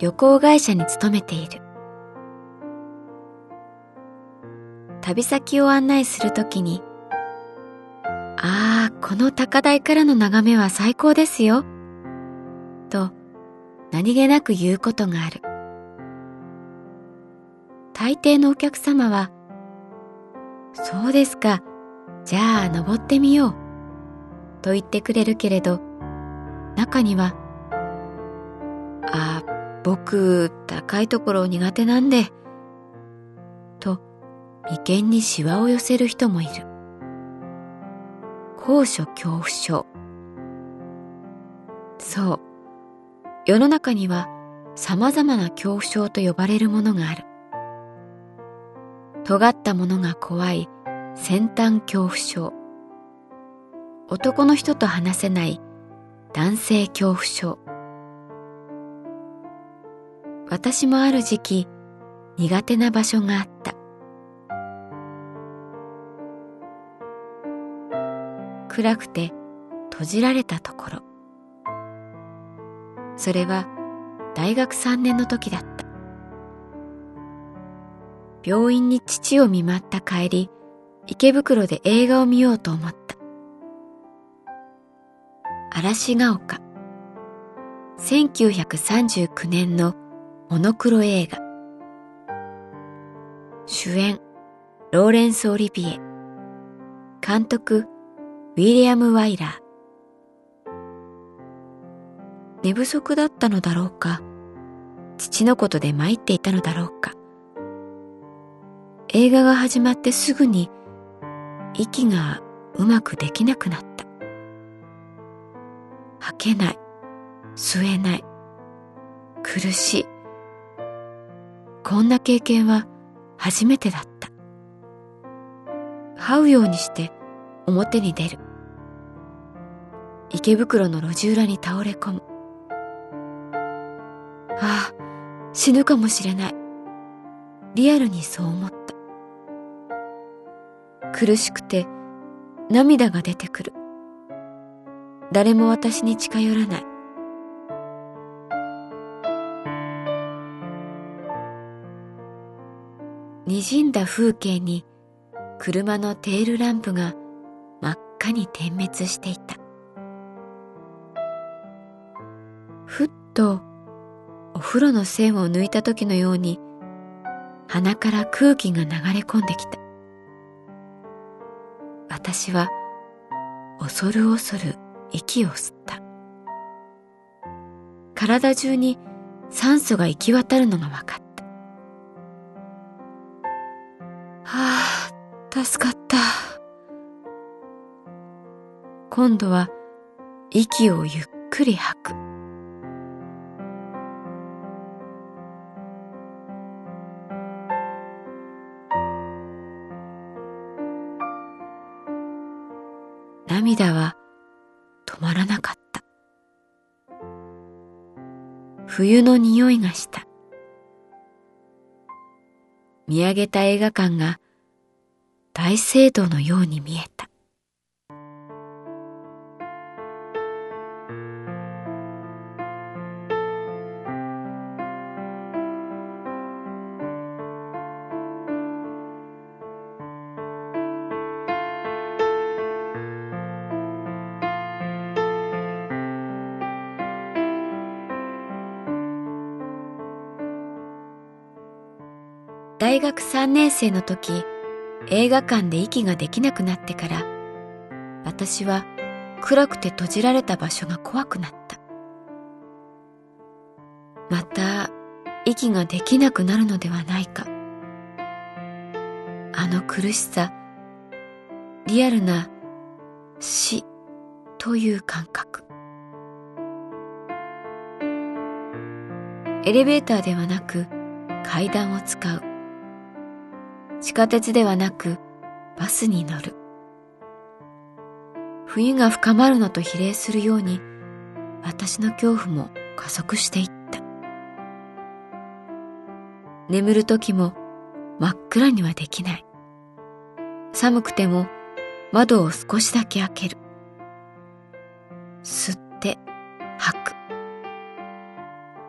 旅行会社に勤めている旅先を案内するときにああこの高台からの眺めは最高ですよと何気なく言うことがある大抵のお客様はそうですかじゃあ登ってみよう。と言ってくれるけれど、中には、僕、高いところ苦手なんで、と、眉間にシワを寄せる人もいる。高所恐怖症。そう。世の中には様々な恐怖症と呼ばれるものがある。尖ったものが怖い先端恐怖症男の人と話せない男性恐怖症私もある時期苦手な場所があった暗くて閉じられたところそれは大学3年の時だった病院に父を見舞った帰り池袋で映画を見ようと思った。嵐が丘。1939年のモノクロ映画。主演、ローレンス・オリビエ。監督、ウィリアム・ワイラー。寝不足だったのだろうか、父のことで参っていたのだろうか。映画が始まってすぐに息がうまくできなくなった。吐けない、吸えない、苦しい。こんな経験は初めてだった。這うようにして表に出る。池袋の路地裏に倒れ込む。ああ、死ぬかもしれない。リアルにそう思った。苦しくて涙が出てくる。誰も私に近寄らない。滲んだ風景に車のテールランプが真っ赤に点滅していた。ふっとお風呂の線を抜いた時のように鼻から空気が流れ込んできた。私は恐る恐る息を吸った。体中に酸素が行き渡るのが分かっ助かった。今度は息をゆっくり吐く。涙は止まらなかった。冬の匂いがした。見上げた映画館が大聖堂のように見えた。大学3年生の時映画館で息ができなくなってから私は暗くて閉じられた場所が怖くなった。また息ができなくなるのではないか。あの苦しさリアルな死という感覚。エレベーターではなく階段を使う。地下鉄ではなくバスに乗る。冬が深まるのと比例するように私の恐怖も加速していった。眠る時も真っ暗にはできない。寒くても窓を少しだけ開ける。吸って吐く。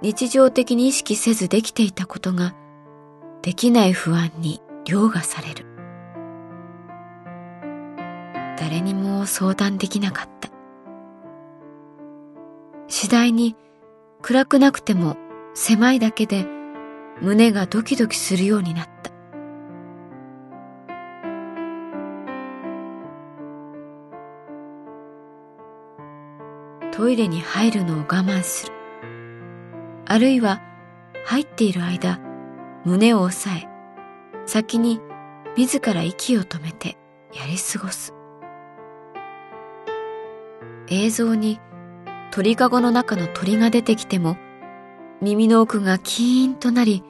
日常的に意識せずできていたことができない不安に凌駕される。誰にも相談できなかった。次第に暗くなくても狭いだけで胸がドキドキするようになった。トイレに入るのを我慢する。あるいは入っている間胸を押さえ先に自ら息を止めてやり過ごす。映像に鳥かごの中の鳥が出てきても耳の奥がキーンとなり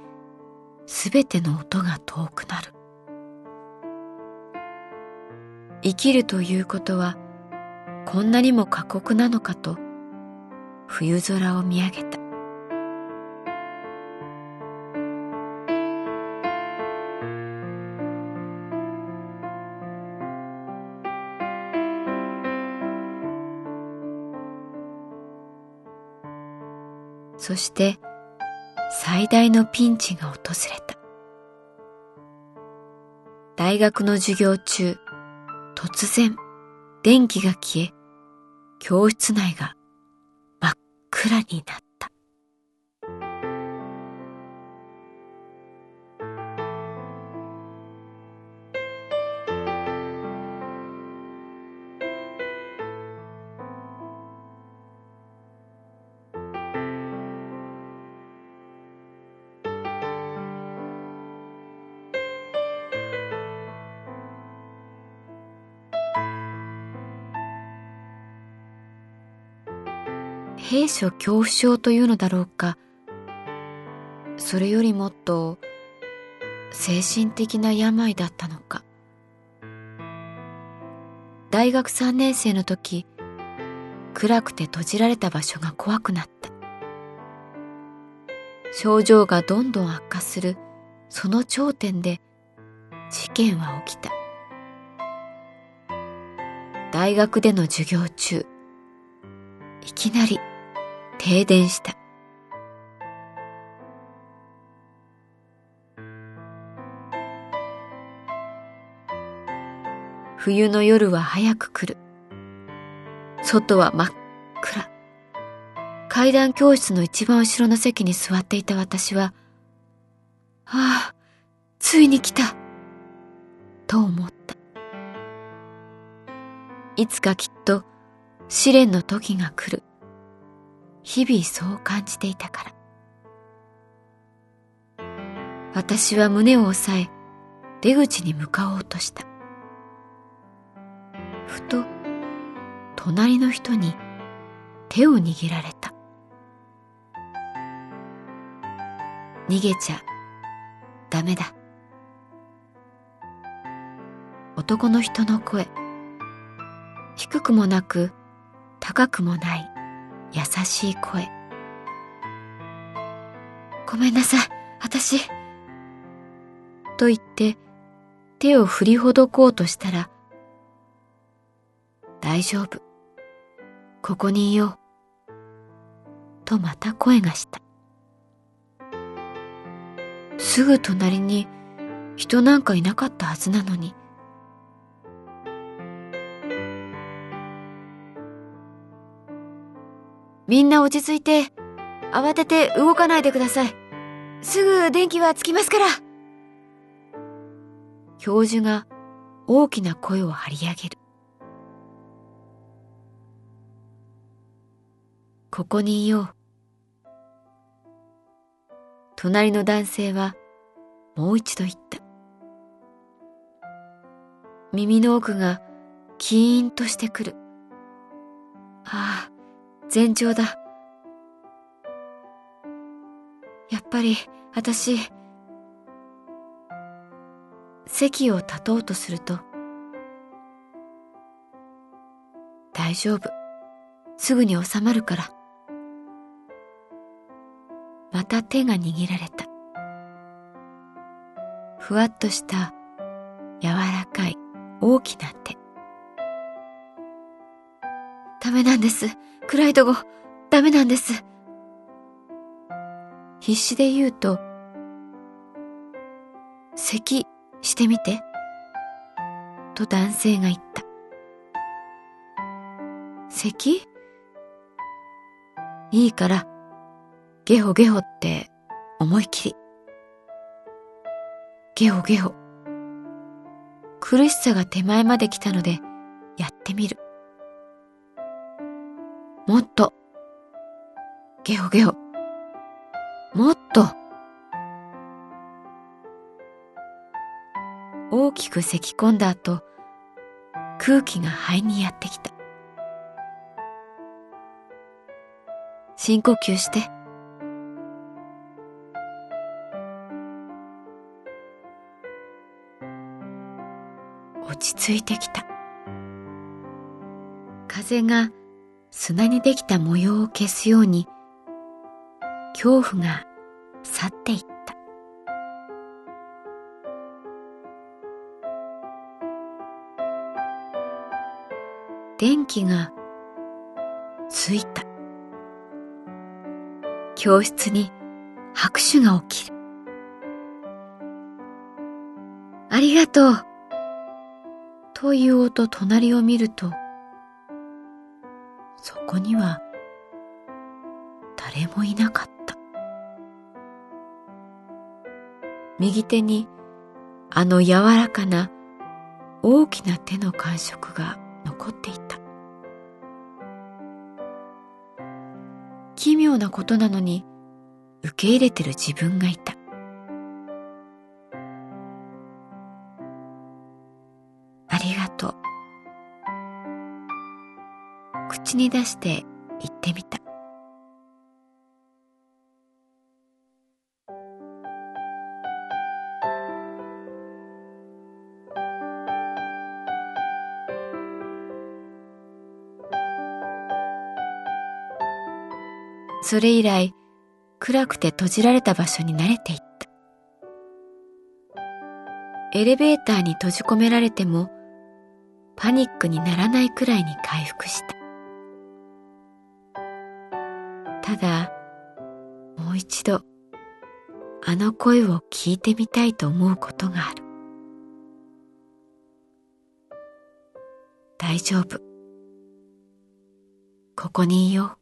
すべての音が遠くなる。生きるということはこんなにも過酷なのかと冬空を見上げた。そして最大のピンチが訪れた。大学の授業中、突然電気が消え、教室内が真っ暗になった。兵所恐怖症というのだろうか。それよりもっと精神的な病だったのか。大学3年生の時暗くて閉じられた場所が怖くなった。症状がどんどん悪化するその頂点で事件は起きた。大学での授業中いきなり停電した。冬の夜は早く来る。外は真っ暗。階段教室の一番後ろの席に座っていた私は、ああ、ついに来た。と思った。いつかきっと試練の時が来る。日々そう感じていたから。私は胸を押さえ、出口に向かおうとした。ふと、隣の人に手を握られた。逃げちゃダメだ。男の人の声。低くもなく高くもない優しい声ごめんなさい、私。と言って手を振りほどこうとしたら、大丈夫。ここにいよう。とまた声がした。すぐ隣に人なんかいなかったはずなのに。みんな落ち着いて、慌てて動かないでください。すぐ電気はつきますから。教授が大きな声を張り上げる。ここにいよう。隣の男性はもう一度言った。耳の奥がキーンとしてくる。ああ、前兆だ。やっぱり私、席を立とうとすると、大丈夫。すぐに収まるから。また手が握られた。ふわっとした柔らかい大きな手。ダメなんです。暗いとこ、ダメなんです。必死で言うと、咳してみて、と男性が言った。咳？いいから、ゲホゲホって思い切り。ゲホゲホ。苦しさが手前まで来たので、やってみる。もっと。ゲホゲホ。もっと。大きく咳き込んだ後、空気が肺にやってきた。深呼吸して。落ち着いてきた。風が砂にできた模様を消すように、恐怖が去っていった。電気がついた。教室に拍手が起きる。ありがとう。と言おうと隣を見ると、こには誰もいなかった。右手にあの柔らかな大きな手の感触が残っていた。奇妙なことなのに受け入れてる自分がいたありがとう。口に出して言ってみた。それ以来暗くて閉じられた場所に慣れていった。エレベーターに閉じ込められてもパニックにならないくらいに回復した。ただ、もう一度、あの声を聞いてみたいと思うことがある。大丈夫。ここにいよう。